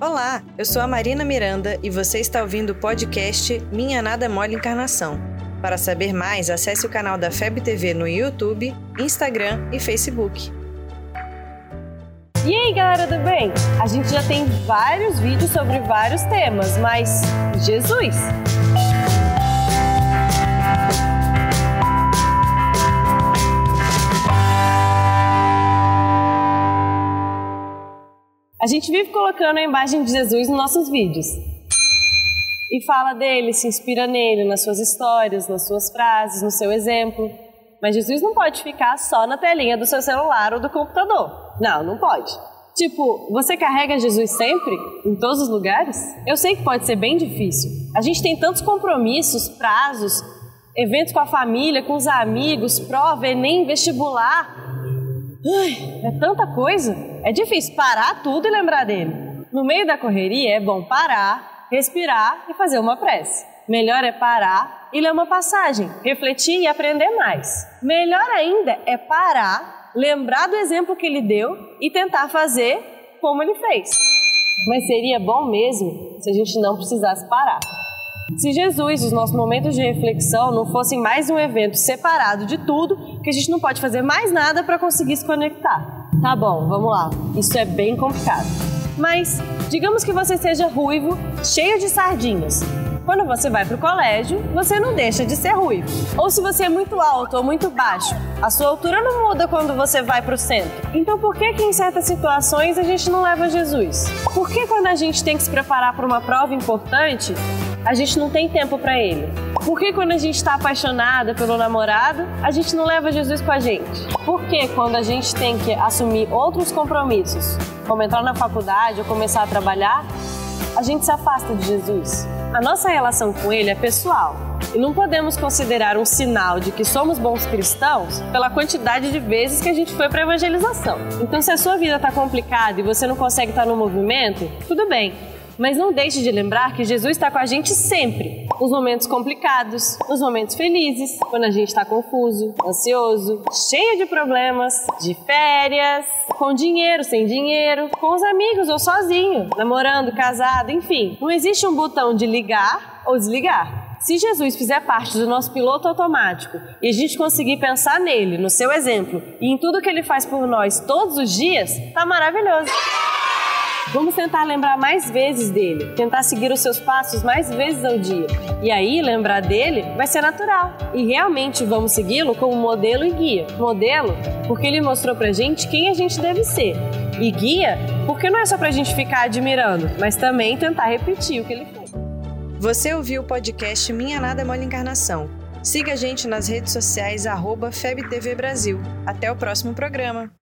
Olá, eu sou a Marina Miranda e você está ouvindo o podcast Minha Nada Mole Encarnação. Para saber mais, acesse o canal da FEB TV no YouTube, Instagram e Facebook. E aí, galera do bem? A gente já tem vários vídeos sobre vários temas, mas Jesus! A gente vive colocando a imagem de Jesus nos nossos vídeos. E fala dele, se inspira nele, nas suas histórias, nas suas frases, no seu exemplo. Mas Jesus não pode ficar só na telinha do seu celular ou do computador. Não, não pode. Tipo, você carrega Jesus sempre? Em todos os lugares? Eu sei que pode ser bem difícil. A gente tem tantos compromissos, prazos, eventos com a família, com os amigos, prova, Enem, vestibular. Ai, é tanta coisa. É difícil parar tudo e lembrar dele. No meio da correria é bom parar, respirar e fazer uma prece. Melhor é parar e ler uma passagem, refletir e aprender mais. Melhor ainda é parar, lembrar do exemplo que ele deu e tentar fazer como ele fez. Mas seria bom mesmo se a gente não precisasse parar. Se Jesus e os nossos momentos de reflexão não fossem mais um evento separado de tudo, que a gente não pode fazer mais nada para conseguir se conectar. Tá bom, vamos lá. Isso é bem complicado. Mas digamos que você seja ruivo, cheio de sardinhas. Quando você vai para o colégio, você não deixa de ser ruivo. Ou se você é muito alto ou muito baixo, a sua altura não muda quando você vai para o centro. Então por que que em certas situações a gente não leva Jesus? Por que quando a gente tem que se preparar para uma prova importante, a gente não tem tempo para ele? Por que quando a gente está apaixonada pelo namorado, a gente não leva Jesus com a gente? Por que quando a gente tem que assumir outros compromissos, como entrar na faculdade ou começar a trabalhar, a gente se afasta de Jesus? A nossa relação com ele é pessoal. E não podemos considerar um sinal de que somos bons cristãos pela quantidade de vezes que a gente foi para evangelização. Então, se a sua vida está complicada e você não consegue estar no movimento, tudo bem. Mas não deixe de lembrar que Jesus está com a gente sempre. Nos momentos complicados, nos momentos felizes, quando a gente está confuso, ansioso, cheio de problemas, de férias, com dinheiro, sem dinheiro, com os amigos ou sozinho, namorando, casado, enfim. Não existe um botão de ligar ou desligar. Se Jesus fizer parte do nosso piloto automático e a gente conseguir pensar nele, no seu exemplo e em tudo que ele faz por nós todos os dias, tá maravilhoso. Vamos tentar lembrar mais vezes dele, tentar seguir os seus passos mais vezes ao dia. E aí, lembrar dele vai ser natural. E realmente vamos segui-lo como modelo e guia. Modelo porque ele mostrou pra gente quem a gente deve ser. E guia porque não é só pra gente ficar admirando, mas também tentar repetir o que ele fez. Você ouviu o podcast Minha Nada é Mole Encarnação. Siga a gente nas redes sociais, FebTV Brasil. Até o próximo programa.